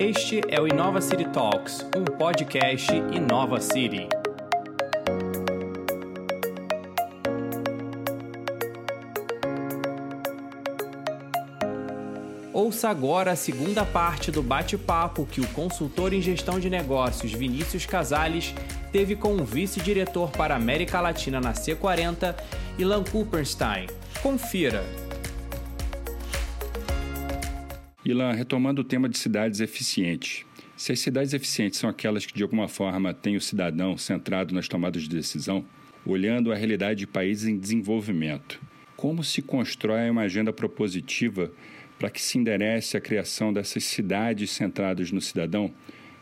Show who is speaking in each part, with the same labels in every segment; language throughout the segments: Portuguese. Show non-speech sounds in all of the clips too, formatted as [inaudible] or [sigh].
Speaker 1: Este é o Inova City Talks, um podcast Inova City. Ouça agora a segunda parte do bate-papo que o consultor em gestão de negócios Vinícius Casales teve com o vice-diretor para América Latina na C40, Ilan Kuppenstein. Confira!
Speaker 2: Ilan, retomando o tema de cidades eficientes. Se as cidades eficientes são aquelas que, de alguma forma, têm o cidadão centrado nas tomadas de decisão, olhando a realidade de países em desenvolvimento, como se constrói uma agenda propositiva para que se enderece a criação dessas cidades centradas no cidadão,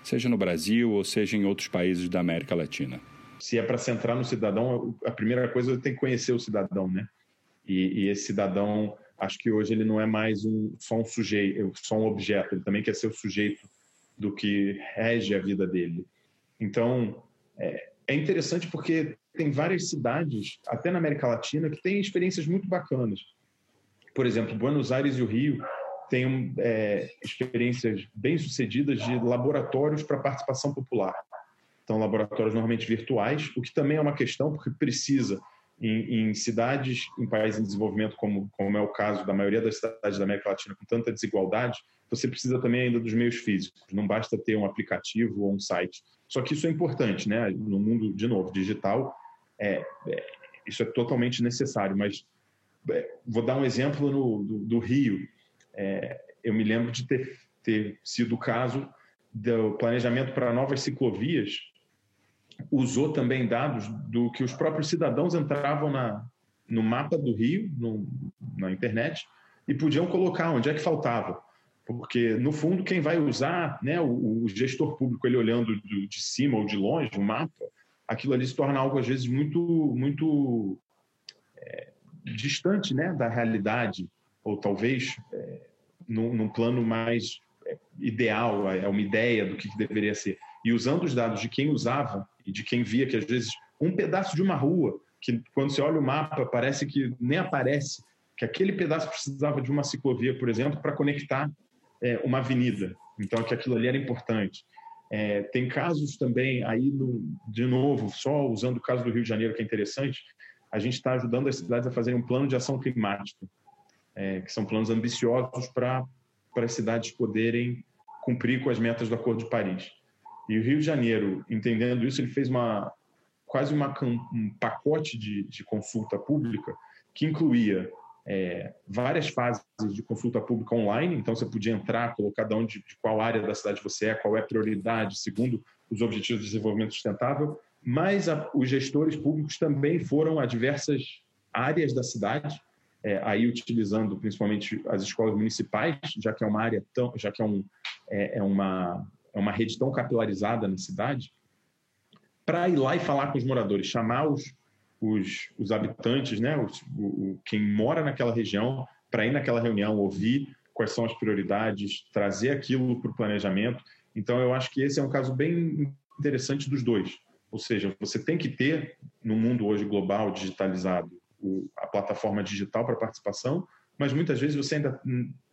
Speaker 2: seja no Brasil ou seja em outros países da América Latina?
Speaker 3: Se é para centrar no cidadão, a primeira coisa é tem que conhecer o cidadão, né? E, e esse cidadão acho que hoje ele não é mais um, só um sujeito, só um objeto, ele também quer ser o sujeito do que rege a vida dele. Então, é, é interessante porque tem várias cidades, até na América Latina, que têm experiências muito bacanas. Por exemplo, Buenos Aires e o Rio têm é, experiências bem-sucedidas de laboratórios para participação popular. Então, laboratórios normalmente virtuais, o que também é uma questão, porque precisa em, em, cidades, em países em desenvolvimento, como, como é o caso da maioria das cidades da América Latina, com tanta desigualdade, você precisa também ainda dos meios físicos. Não basta ter um aplicativo ou um site. Só que isso é importante, né? No mundo, de novo, digital, é, é isso é totalmente necessário. Mas é, vou dar um exemplo no, do, do Rio. É, eu me lembro de ter, ter sido o caso do planejamento para novas ciclovias usou também dados do que os próprios cidadãos entravam na, no mapa do Rio, no, na internet, e podiam colocar onde é que faltava. Porque, no fundo, quem vai usar, né, o, o gestor público, ele olhando de, de cima ou de longe, o mapa, aquilo ali se torna algo, às vezes, muito, muito é, distante né, da realidade, ou talvez é, num, num plano mais é, ideal, é uma ideia do que deveria ser. E usando os dados de quem usava e de quem via que às vezes um pedaço de uma rua, que quando você olha o mapa parece que nem aparece, que aquele pedaço precisava de uma ciclovia, por exemplo, para conectar é, uma avenida. Então, que aquilo ali era importante. É, tem casos também, aí, no, de novo, só usando o caso do Rio de Janeiro, que é interessante, a gente está ajudando as cidades a fazerem um plano de ação climática, é, que são planos ambiciosos para as cidades poderem cumprir com as metas do Acordo de Paris. E o Rio de Janeiro, entendendo isso, ele fez uma quase uma, um pacote de, de consulta pública que incluía é, várias fases de consulta pública online, então você podia entrar, colocar de, onde, de qual área da cidade você é, qual é a prioridade, segundo os Objetivos de Desenvolvimento Sustentável, mas a, os gestores públicos também foram a diversas áreas da cidade, é, aí utilizando principalmente as escolas municipais, já que é uma área tão, já que é, um, é, é uma é uma rede tão capilarizada na cidade, para ir lá e falar com os moradores, chamar os, os, os habitantes, né, os, o, quem mora naquela região, para ir naquela reunião, ouvir quais são as prioridades, trazer aquilo para o planejamento. Então, eu acho que esse é um caso bem interessante dos dois. Ou seja, você tem que ter, no mundo hoje global, digitalizado, o, a plataforma digital para participação, mas muitas vezes você ainda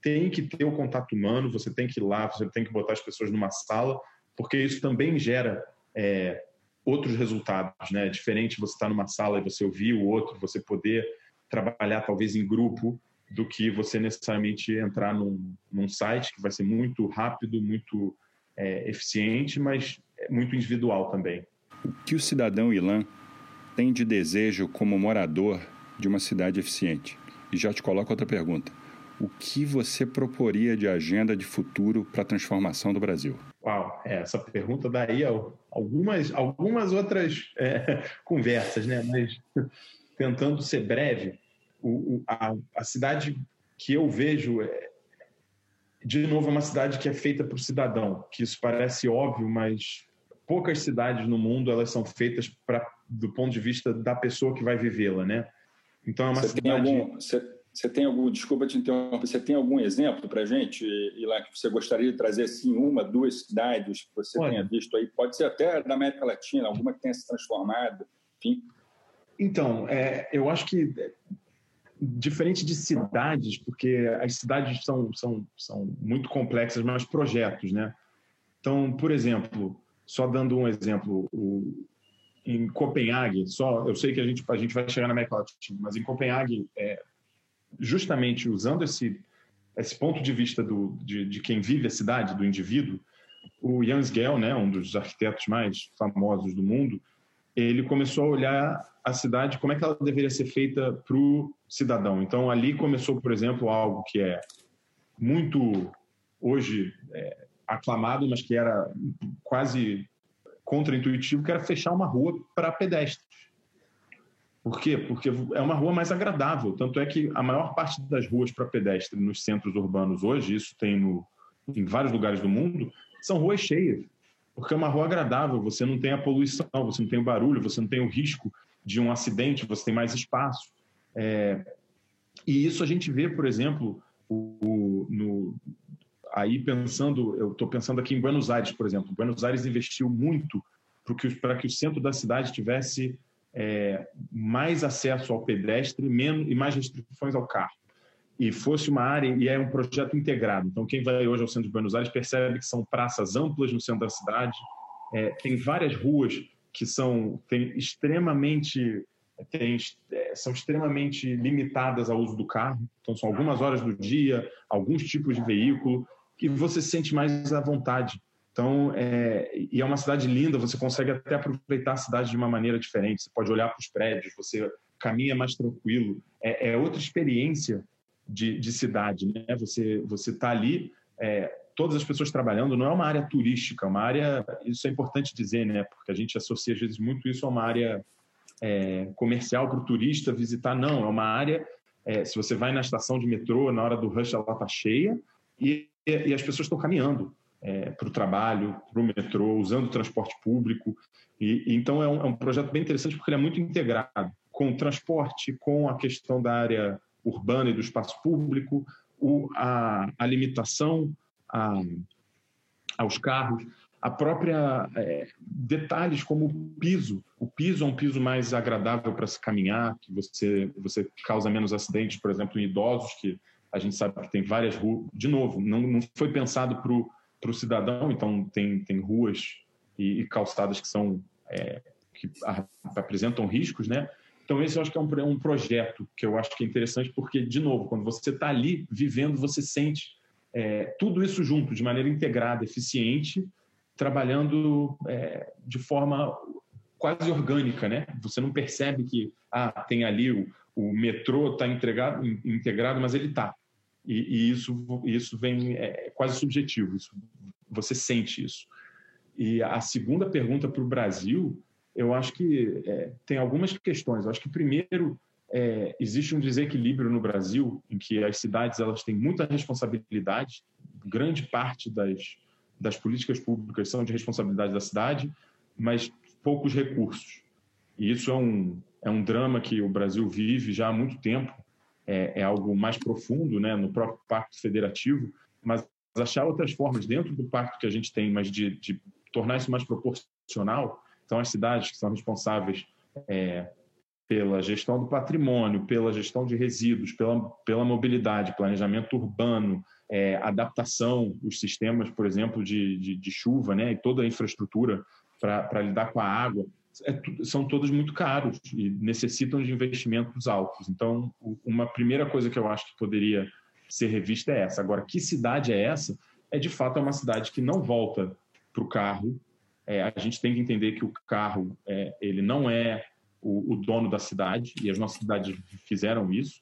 Speaker 3: tem que ter o contato humano, você tem que ir lá, você tem que botar as pessoas numa sala, porque isso também gera é, outros resultados, né? É diferente você estar numa sala e você ouvir o outro, você poder trabalhar talvez em grupo, do que você necessariamente entrar num, num site que vai ser muito rápido, muito é, eficiente, mas é muito individual também.
Speaker 2: O que o cidadão Ilan tem de desejo como morador de uma cidade eficiente? E já te coloco outra pergunta. O que você proporia de agenda de futuro para a transformação do Brasil?
Speaker 3: Uau, é, essa pergunta daí algumas, algumas outras é, [laughs] conversas, né? Mas tentando ser breve, o, o, a, a, cidade que eu vejo é, de novo, é uma cidade que é feita para o cidadão, que isso parece óbvio, mas poucas cidades no mundo elas são feitas pra, do ponto de vista da pessoa que vai vivê-la, né?
Speaker 2: Então é uma você cidade. Tem algum, você, você, tem algum, desculpa te interromper, você tem algum exemplo para a gente, e lá que você gostaria de trazer assim uma, duas cidades que você Olha, tenha visto aí? Pode ser até da América Latina, alguma que tenha se transformado, enfim.
Speaker 3: Então, é, eu acho que diferente de cidades, porque as cidades são, são, são muito complexas, mas projetos, né? Então, por exemplo, só dando um exemplo, o, em Copenhague, só eu sei que a gente a gente vai chegar na América Latina, mas em Copenhague, é, justamente usando esse esse ponto de vista do, de, de quem vive a cidade, do indivíduo, o Jan Gell, né, um dos arquitetos mais famosos do mundo, ele começou a olhar a cidade como é que ela deveria ser feita para o cidadão. Então ali começou, por exemplo, algo que é muito hoje é, aclamado, mas que era quase contraintuitivo, que era fechar uma rua para pedestres. Por quê? Porque é uma rua mais agradável. Tanto é que a maior parte das ruas para pedestre nos centros urbanos hoje, isso tem no, em vários lugares do mundo, são ruas cheias. Porque é uma rua agradável, você não tem a poluição, você não tem o barulho, você não tem o risco de um acidente, você tem mais espaço. É, e isso a gente vê, por exemplo, o, o, no, aí pensando, eu estou pensando aqui em Buenos Aires, por exemplo. Buenos Aires investiu muito para que o centro da cidade tivesse é, mais acesso ao pedestre menos, e mais restrições ao carro. E fosse uma área, e é um projeto integrado. Então, quem vai hoje ao centro de Buenos Aires percebe que são praças amplas no centro da cidade, é, tem várias ruas que são tem extremamente tem, é, são extremamente limitadas ao uso do carro. Então, são algumas horas do dia, alguns tipos de veículo, e você se sente mais à vontade. Então, é, e é uma cidade linda, você consegue até aproveitar a cidade de uma maneira diferente. Você pode olhar para os prédios, você caminha mais tranquilo. É, é outra experiência de, de, cidade, né? Você você está ali, é, todas as pessoas trabalhando. Não é uma área turística, é uma área. Isso é importante dizer, né? Porque a gente associa às vezes muito isso a uma área é, comercial para o turista visitar. Não, é uma área. É, se você vai na estação de metrô na hora do rush, ela está cheia e, e as pessoas estão caminhando é, para o trabalho, para o metrô, usando o transporte público. E, e então é um, é um, projeto bem interessante porque ele é muito integrado com o transporte, com a questão da área urbana e do espaço público, o, a, a limitação a, aos carros, a própria é, detalhes como o piso. O piso é um piso mais agradável para se caminhar, que você você causa menos acidentes, por exemplo, em idosos que a gente sabe que tem várias ruas. De novo, não, não foi pensado para o cidadão, então tem, tem ruas e, e calçadas que são é, que apresentam riscos, né? Então esse eu acho que é um, um projeto que eu acho que é interessante porque de novo quando você está ali vivendo você sente é, tudo isso junto de maneira integrada, eficiente, trabalhando é, de forma quase orgânica, né? Você não percebe que ah tem ali o, o metrô está integrado, mas ele está. E, e, isso, isso vem é, quase subjetivo, isso, você sente isso. E a segunda pergunta para o Brasil, eu acho que é, tem algumas questões. Eu acho que, primeiro, é, existe um desequilíbrio no Brasil em que as cidades elas têm muita responsabilidade, grande parte das, das políticas públicas são de responsabilidade da cidade, mas poucos recursos. E isso é um, é um drama que o Brasil vive já há muito tempo é, é algo mais profundo, né, no próprio pacto federativo, mas achar outras formas dentro do pacto que a gente tem, mas de, de tornar isso mais proporcional. Então, as cidades que são responsáveis é, pela gestão do patrimônio, pela gestão de resíduos, pela, pela mobilidade, planejamento urbano, é, adaptação, os sistemas, por exemplo, de, de, de, chuva, né, e toda a infraestrutura para lidar com a água, é, são todos muito caros e necessitam de investimentos altos. Então, uma primeira coisa que eu acho que poderia ser revista é essa. Agora, que cidade é essa? É de fato é uma cidade que não volta para o carro. É, a gente tem que entender que o carro é, ele não é o, o, dono da cidade e as nossas cidades fizeram isso.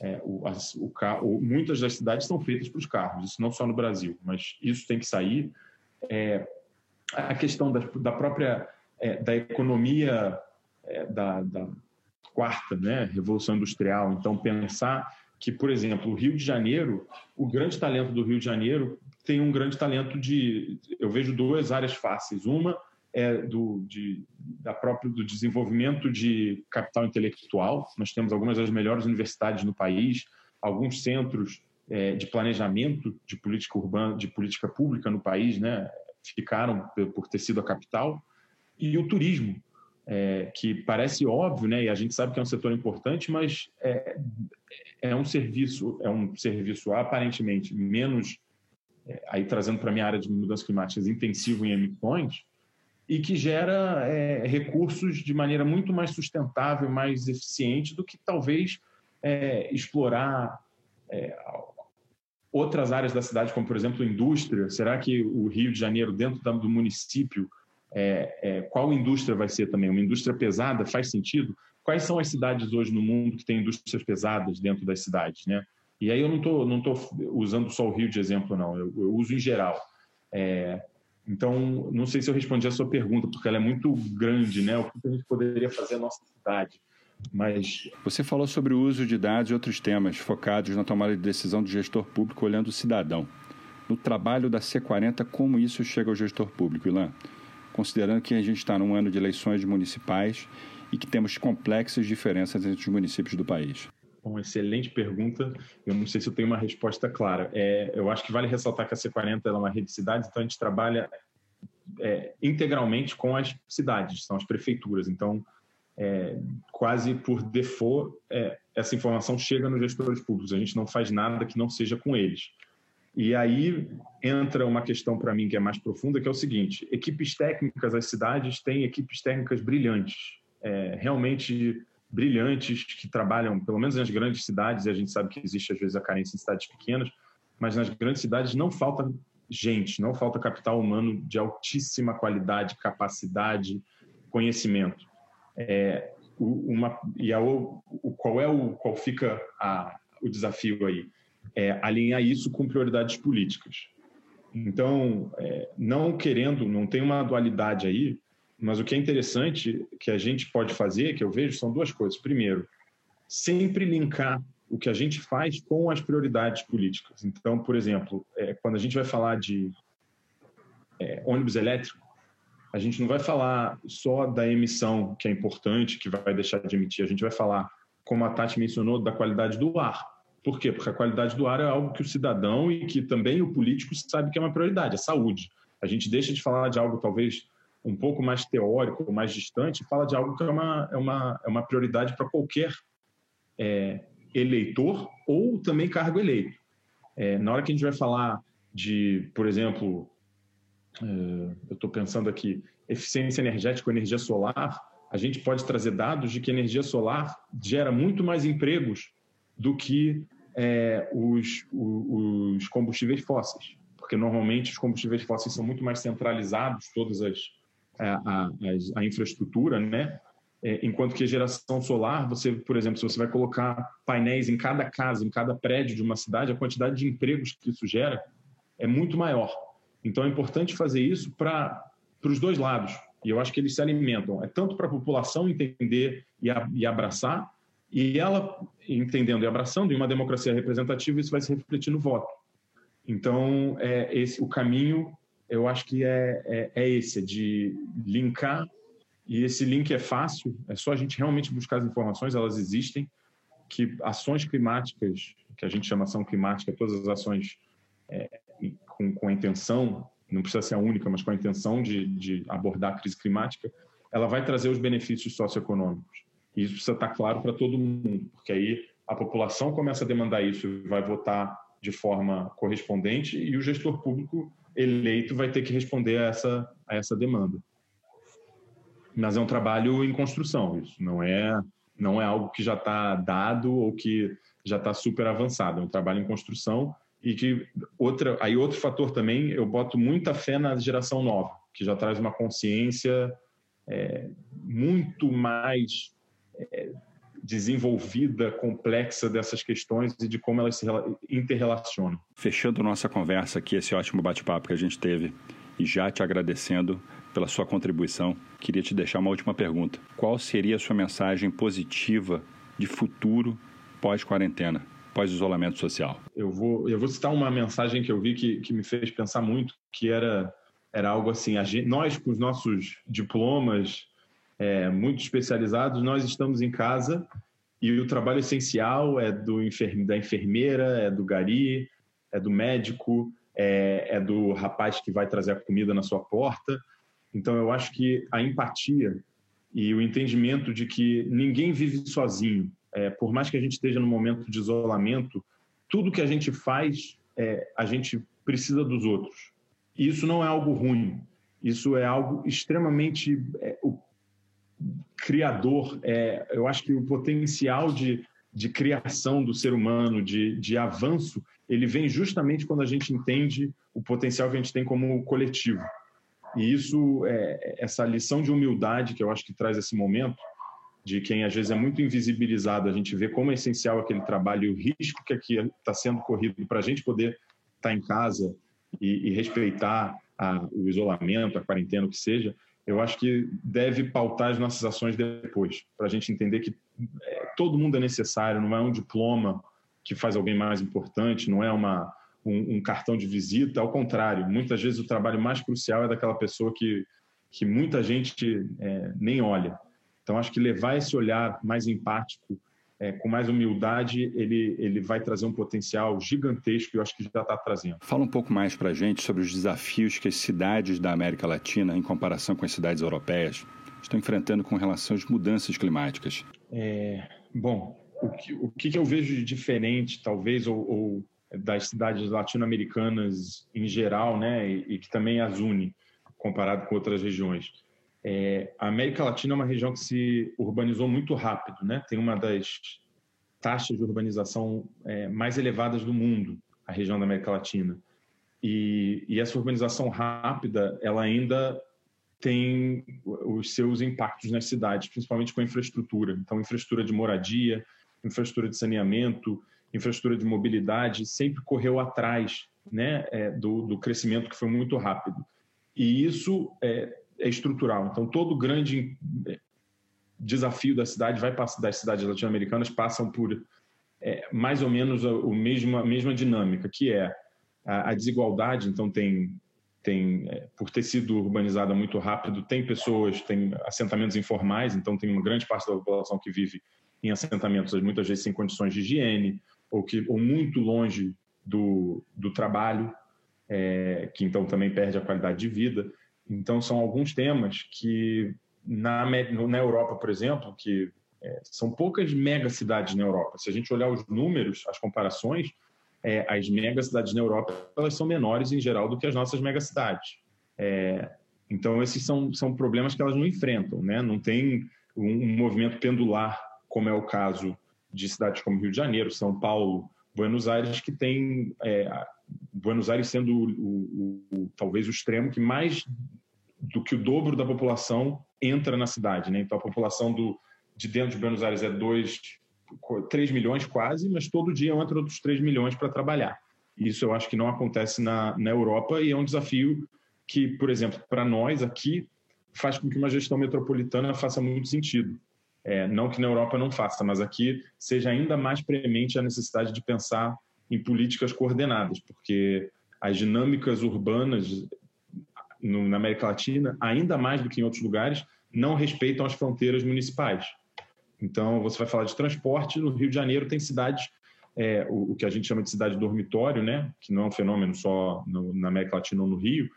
Speaker 3: É, o, as, o, muitas das cidades são feitas para os carros, isso não só no Brasil, mas isso tem que sair. É, a questão da, da própria é, da economia é, da, da, quarta né, revolução industrial. Então, pensar que, por exemplo, o Rio de Janeiro, o grande talento do Rio de Janeiro tem um grande talento de. Eu vejo duas áreas fáceis. Uma é do, de, da própria, do desenvolvimento de capital intelectual. Nós temos algumas das melhores universidades no país, alguns centros é, de planejamento de política urbana, de política pública no país, né, ficaram por ter sido a capital e o turismo, é, que parece óbvio, né? E a gente sabe que é um setor importante, mas é, é um serviço, é um serviço aparentemente menos é, aí trazendo para a minha área de mudanças climáticas, intensivo em emissões, e que gera é, recursos de maneira muito mais sustentável, mais eficiente do que talvez é, explorar é, outras áreas da cidade, como por exemplo indústria. Será que o Rio de Janeiro, dentro do município, é, é, qual indústria vai ser também? Uma indústria pesada faz sentido? Quais são as cidades hoje no mundo que têm indústrias pesadas dentro das cidades, né? E aí eu não estou não tô usando só o Rio de exemplo, não. Eu, eu uso em geral. É, então, não sei se eu respondi a sua pergunta, porque ela é muito grande, né? O que a gente poderia fazer na nossa cidade? Mas...
Speaker 2: Você falou sobre o uso de dados e outros temas focados na tomada de decisão do gestor público olhando o cidadão. No trabalho da C40, como isso chega ao gestor público, Ilan? Considerando que a gente está num ano de eleições municipais e que temos complexas diferenças entre os municípios do país.
Speaker 3: Uma excelente pergunta. Eu não sei se eu tenho uma resposta clara. É, eu acho que vale ressaltar que a C40 é uma rede de cidades, então a gente trabalha é, integralmente com as cidades, são as prefeituras. Então, é, quase por default, é, essa informação chega nos gestores públicos. A gente não faz nada que não seja com eles. E aí entra uma questão para mim que é mais profunda, que é o seguinte: equipes técnicas, as cidades têm equipes técnicas brilhantes, é, realmente brilhantes, que trabalham, pelo menos nas grandes cidades, e a gente sabe que existe às vezes a carência em cidades pequenas, mas nas grandes cidades não falta gente, não falta capital humano de altíssima qualidade, capacidade, conhecimento. É, uma, e a, o, qual é o qual fica a, o desafio aí? É alinhar isso com prioridades políticas. Então, é, não querendo, não tem uma dualidade aí, mas o que é interessante que a gente pode fazer, que eu vejo, são duas coisas. Primeiro, sempre linkar o que a gente faz com as prioridades políticas. Então, por exemplo, é, quando a gente vai falar de é, ônibus elétrico, a gente não vai falar só da emissão, que é importante, que vai deixar de emitir. A gente vai falar, como a Tati mencionou, da qualidade do ar. Por quê? Porque a qualidade do ar é algo que o cidadão e que também o político sabe que é uma prioridade, a saúde. A gente deixa de falar de algo talvez um pouco mais teórico, mais distante, fala de algo que é uma, é uma, é uma prioridade para qualquer é, eleitor ou também cargo eleito. É, na hora que a gente vai falar de, por exemplo, é, eu estou pensando aqui, eficiência energética ou energia solar, a gente pode trazer dados de que energia solar gera muito mais empregos do que é, os, os, combustíveis fósseis, porque normalmente os combustíveis fósseis são muito mais centralizados, todas as a, a, a infraestrutura, né? É, enquanto que a geração solar, você, por exemplo, se você vai colocar painéis em cada casa, em cada prédio de uma cidade, a quantidade de empregos que isso gera é muito maior. Então é importante fazer isso para os dois lados. E eu acho que eles se alimentam. É tanto para a população entender e, a, e abraçar, e ela entendendo e abraçando, em uma democracia representativa, isso vai se refletir no voto. Então, é esse o caminho, eu acho que é, é, é esse, é de linkar, e esse link é fácil, é só a gente realmente buscar as informações, elas existem, que ações climáticas, que a gente chama ação climática, todas as ações é, com, com a intenção, não precisa ser a única, mas com a intenção de, de abordar a crise climática, ela vai trazer os benefícios socioeconômicos. E isso precisa estar claro para todo mundo, porque aí a população começa a demandar isso e vai votar de forma correspondente e o gestor público eleito vai ter que responder a essa, a essa demanda. Mas é um trabalho em construção, isso não é, não é algo que já está dado ou que já está super avançado, é um trabalho em construção e que outra, aí outro fator também, eu boto muita fé na geração nova, que já traz uma consciência é, muito mais desenvolvida, complexa dessas questões e de como elas se interrelacionam.
Speaker 2: Fechando nossa conversa aqui, esse ótimo bate-papo que a gente teve, e já te agradecendo pela sua contribuição, queria te deixar uma última pergunta. Qual seria a sua mensagem positiva de futuro pós-quarentena? pós-isolamento social?
Speaker 3: Eu vou, eu vou citar uma mensagem que eu vi que, que me fez pensar muito, que era, era algo assim, gente, nós com os nossos diplomas é, muito especializados, nós estamos em casa e o trabalho essencial é do enfer da enfermeira, é do gari, é do médico, é, é do rapaz que vai trazer a comida na sua porta. Então, eu acho que a empatia e o entendimento de que ninguém vive sozinho, é, por mais que a gente esteja no momento de isolamento, tudo que a gente faz, é, a gente precisa dos outros. E isso não é algo ruim, isso é algo extremamente é, o criador. É, eu acho que o potencial de, de criação do ser humano, de, de avanço, ele vem justamente quando a gente entende o potencial que a gente tem como coletivo. E isso, é, essa lição de humildade que eu acho que traz esse momento, de quem às vezes é muito invisibilizado, a gente vê como é essencial aquele trabalho e o risco que aqui está sendo corrido para a gente poder estar tá em casa e, e respeitar a, o isolamento, a quarentena, o que seja, eu acho que deve pautar as nossas ações depois, para a gente entender que é, todo mundo é necessário, não é um diploma que faz alguém mais importante, não é uma, um, um, cartão de visita, ao contrário, muitas vezes o trabalho mais crucial é daquela pessoa que, que muita gente é, nem olha. Então, acho que levar esse olhar mais empático, é, com mais humildade, ele, ele vai trazer um potencial gigantesco e eu acho que já está trazendo.
Speaker 2: Fala um pouco mais para a gente sobre os desafios que as cidades da América Latina, em comparação com as cidades europeias, estão enfrentando com relação às mudanças climáticas.
Speaker 3: É, bom, o que, o que eu vejo de diferente, talvez, ou, ou das cidades latino-americanas em geral, né, e, e, que também as une comparado com outras regiões. É, a América Latina é uma região que se urbanizou muito rápido, né? Tem uma das taxas de urbanização é, mais elevadas do mundo, a região da América Latina. E, e essa urbanização rápida, ela ainda tem os seus impactos nas cidades, principalmente com a infraestrutura. Então, infraestrutura de moradia, infraestrutura de saneamento, infraestrutura de mobilidade, sempre correu atrás né, é, do, do, crescimento que foi muito rápido. E isso é, é estrutural. Então, todo grande é, desafio da cidade vai das cidades latino-americanas passam por é, mais ou menos a, a, mesma, a mesma dinâmica, que é a, a desigualdade. Então, tem tem é, por ter sido urbanizada muito rápido, tem pessoas, tem assentamentos informais, então tem uma grande parte da população que vive em assentamentos muitas vezes sem condições de higiene ou que ou muito longe do, do trabalho, é, que então também perde a qualidade de vida. Então são alguns temas que na, na Europa, por exemplo, que é, são poucas megacidades na Europa. Se a gente olhar os números, as comparações, é, as megacidades na Europa elas são menores em geral do que as nossas megacidades. É, então esses são, são problemas que elas não enfrentam, né? Não tem um, um movimento pendular como é o caso de cidades como Rio de Janeiro, São Paulo, Buenos Aires, que tem é, Buenos Aires sendo o, o, o, talvez o extremo que mais do que o dobro da população entra na cidade. Né? Então, a população do, de dentro de Buenos Aires é 2, 3 milhões quase, mas todo dia entra outros 3 milhões para trabalhar. Isso eu acho que não acontece na, na Europa e é um desafio que, por exemplo, para nós aqui, faz com que uma gestão metropolitana faça muito sentido. É, não que na Europa não faça, mas aqui seja ainda mais premente a necessidade de pensar em políticas coordenadas, porque as dinâmicas urbanas no, na América Latina, ainda mais do que em outros lugares, não respeitam as fronteiras municipais. Então, você vai falar de transporte, no Rio de Janeiro tem cidades, é, o, o, que a gente chama de cidade dormitório, né, que não é um fenômeno só no, na América Latina ou no Rio,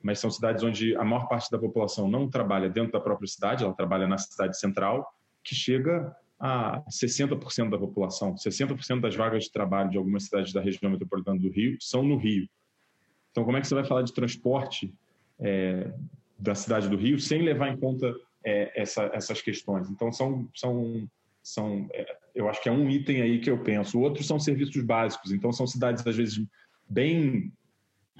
Speaker 3: mas são cidades onde a maior parte da população não trabalha dentro da própria cidade, ela trabalha na cidade central, que chega a 60% da população. 60% das vagas de trabalho de algumas cidades da região metropolitana do Rio são no Rio. Então, como é que você vai falar de transporte é, da cidade do Rio sem levar em conta é, essa, essas questões? Então, são, são, são é, eu acho que é um item aí que eu penso. Outros são serviços básicos. Então, são cidades, às vezes, bem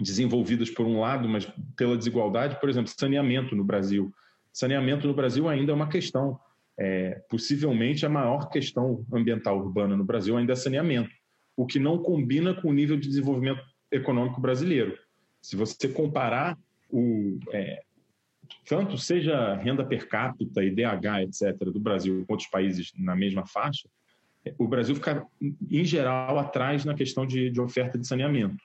Speaker 3: desenvolvidas por um lado, mas pela desigualdade. Por exemplo, saneamento no Brasil. Saneamento no Brasil ainda é uma questão é, possivelmente a maior questão ambiental urbana no Brasil ainda é saneamento, o que não combina com o nível de desenvolvimento econômico brasileiro. Se você comparar o é, tanto seja renda per capita, IDH, etc., do Brasil com outros países na mesma faixa, o Brasil fica, em geral, atrás na questão de, de oferta de saneamento.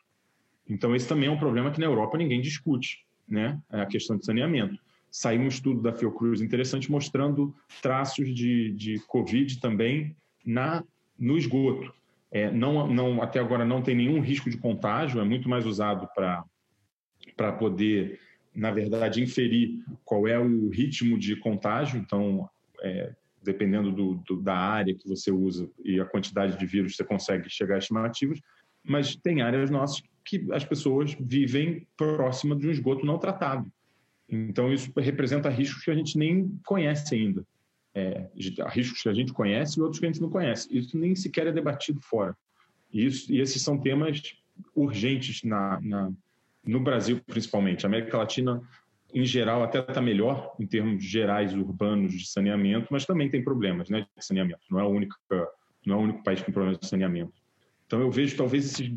Speaker 3: Então, esse também é um problema que na Europa ninguém discute, né? É a questão de saneamento saiu um estudo da Fiocruz interessante mostrando traços de, de Covid também na, no esgoto. É, não, não, até agora não tem nenhum risco de contágio, é muito mais usado para poder, na verdade, inferir qual é o ritmo de contágio. Então, é, dependendo do, do, da área que você usa e a quantidade de vírus, você consegue chegar a estimativas. Mas tem áreas nossas que as pessoas vivem próxima de um esgoto não tratado. Então, isso representa riscos que a gente nem conhece ainda. É, riscos que a gente conhece e outros que a gente não conhece. Isso nem sequer é debatido fora. E, isso, e esses são temas urgentes na, na, no Brasil, principalmente. A América Latina, em geral, até está melhor em termos gerais urbanos de saneamento, mas também tem problemas né, de saneamento. Não é, o único, não é o único país com problemas de saneamento. Então, eu vejo talvez esses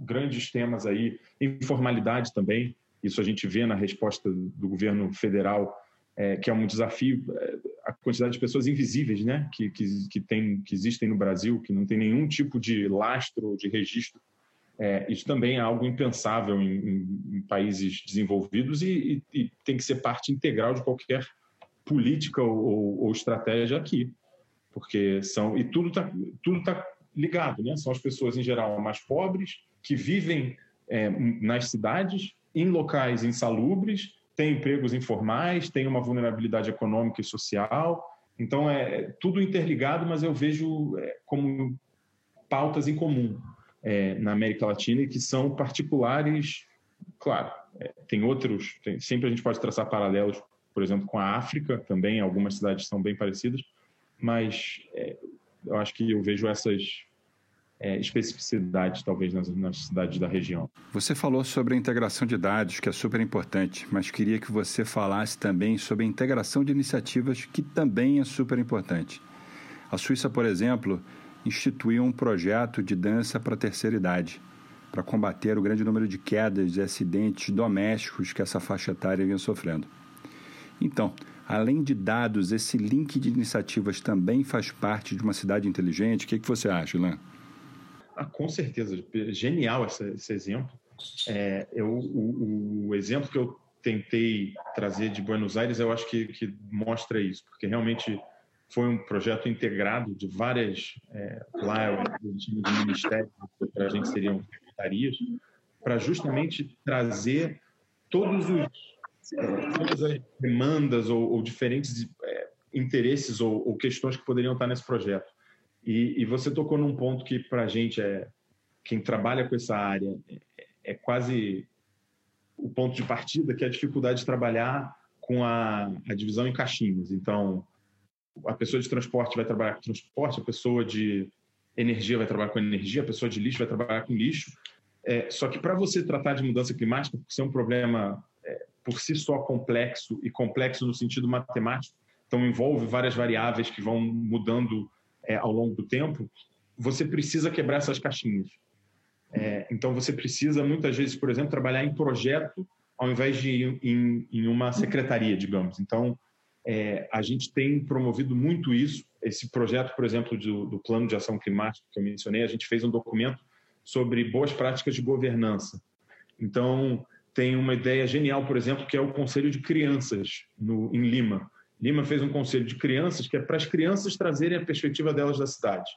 Speaker 3: grandes temas aí, informalidade também, isso a gente vê na resposta do governo federal, é, que é um desafio, é, a quantidade de pessoas invisíveis né, que, que, que, tem, que existem no Brasil, que não tem nenhum tipo de lastro, de registro. É, isso também é algo impensável em, em, em países desenvolvidos e, e, e, tem que ser parte integral de qualquer política ou, ou, ou estratégia aqui, porque são e tudo está tudo tá ligado, né? São as pessoas em geral mais pobres que vivem é, nas cidades em locais insalubres, tem empregos informais, tem uma vulnerabilidade econômica e social. Então, é, é tudo interligado, mas eu vejo é, como pautas em comum é, na América Latina e que são particulares. Claro, é, tem outros, tem, sempre a gente pode traçar paralelos, por exemplo, com a África também, algumas cidades são bem parecidas, mas é, eu acho que eu vejo essas é, especificidades, talvez, nas, nas, cidades da região.
Speaker 2: Você falou sobre a integração de dados, que é super importante, mas queria que você falasse também sobre a integração de iniciativas, que também é super importante. A Suíça, por exemplo, instituiu um projeto de dança para a terceira idade, para combater o grande número de quedas e acidentes domésticos que essa faixa etária vinha sofrendo. Então, além de dados, esse link de iniciativas também faz parte de uma cidade inteligente? O que, que você acha, Ilan?
Speaker 3: Ah, com certeza, genial esse, esse exemplo. É, eu, o, o, exemplo que eu tentei trazer de Buenos Aires, eu acho que, que mostra isso, porque realmente foi um projeto integrado de várias, é, lá eu time de ministério, para a gente seriam secretarias, para justamente trazer todos os, é, todas as demandas ou, ou diferentes é, interesses ou, ou questões que poderiam estar nesse projeto. E, e você tocou num ponto que, para a gente, é quem trabalha com essa área, é, é, quase o ponto de partida, que é a dificuldade de trabalhar com a, a divisão em caixinhas. Então, a pessoa de transporte vai trabalhar com transporte, a pessoa de energia vai trabalhar com energia, a pessoa de lixo vai trabalhar com lixo. É, só que para você tratar de mudança climática, isso é um problema é, por si só complexo e complexo no sentido matemático, então envolve várias variáveis que vão mudando é, ao longo do tempo, você precisa quebrar essas caixinhas. É, então, você precisa, muitas vezes, por exemplo, trabalhar em projeto ao invés de em, em uma secretaria, digamos. Então, é, a gente tem promovido muito isso. Esse projeto, por exemplo, do, do Plano de Ação Climática que eu mencionei, a gente fez um documento sobre boas práticas de governança. Então, tem uma ideia genial, por exemplo, que é o Conselho de Crianças no, em Lima. Lima fez um conselho de crianças que é para as crianças trazerem a perspectiva delas da cidade.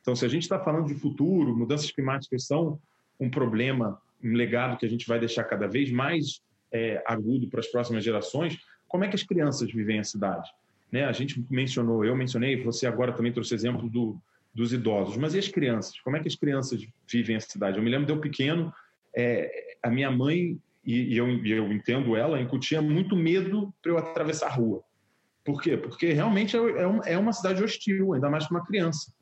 Speaker 3: Então, se a gente está falando de futuro, mudanças climáticas são um problema, um legado que a gente vai deixar cada vez mais é, agudo para as próximas gerações, como é que as crianças vivem a cidade? Né? A gente mencionou, eu mencionei, você agora também trouxe exemplo do, dos idosos, mas e as crianças? Como é que as crianças vivem a cidade? Eu me lembro de eu pequeno, é, a minha mãe, e, e eu, eu entendo ela, incutia muito medo para eu atravessar a rua. Por quê? Porque realmente é, é, é uma cidade hostil, ainda mais para uma criança.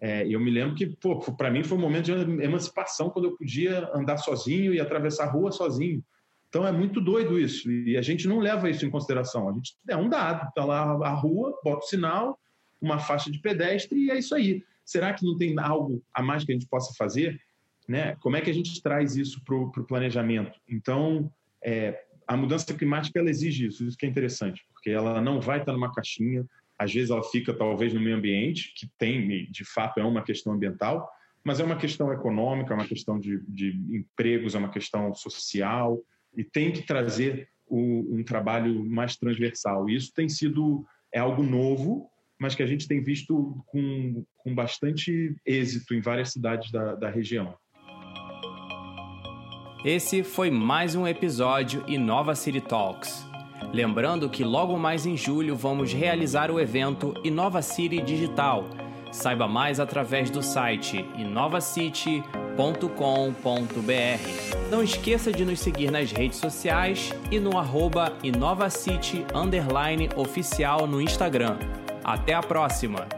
Speaker 3: É, eu me lembro que, para mim, foi um momento de emancipação quando eu podia andar sozinho e atravessar a rua sozinho. Então é muito doido isso. E a gente não leva isso em consideração. A gente é um dado. Está lá a rua, bota o sinal, uma faixa de pedestre e é isso aí. Será que não tem algo a mais que a gente possa fazer? Né? Como é que a gente traz isso para o planejamento? Então, é, a mudança climática ela exige isso, isso que é interessante, porque ela não vai estar numa caixinha, às vezes ela fica talvez no meio ambiente, que tem, de fato, é uma questão ambiental, mas é uma questão econômica, é uma questão de, de empregos, é uma questão social, e tem que trazer o, um trabalho mais transversal. E isso tem sido é algo novo, mas que a gente tem visto com, com bastante êxito em várias cidades da, da região.
Speaker 1: Esse foi mais um episódio Inova City Talks. Lembrando que logo mais em julho vamos realizar o evento Inova City Digital. Saiba mais através do site inovacity.com.br. Não esqueça de nos seguir nas redes sociais e no arroba Oficial no Instagram. Até a próxima!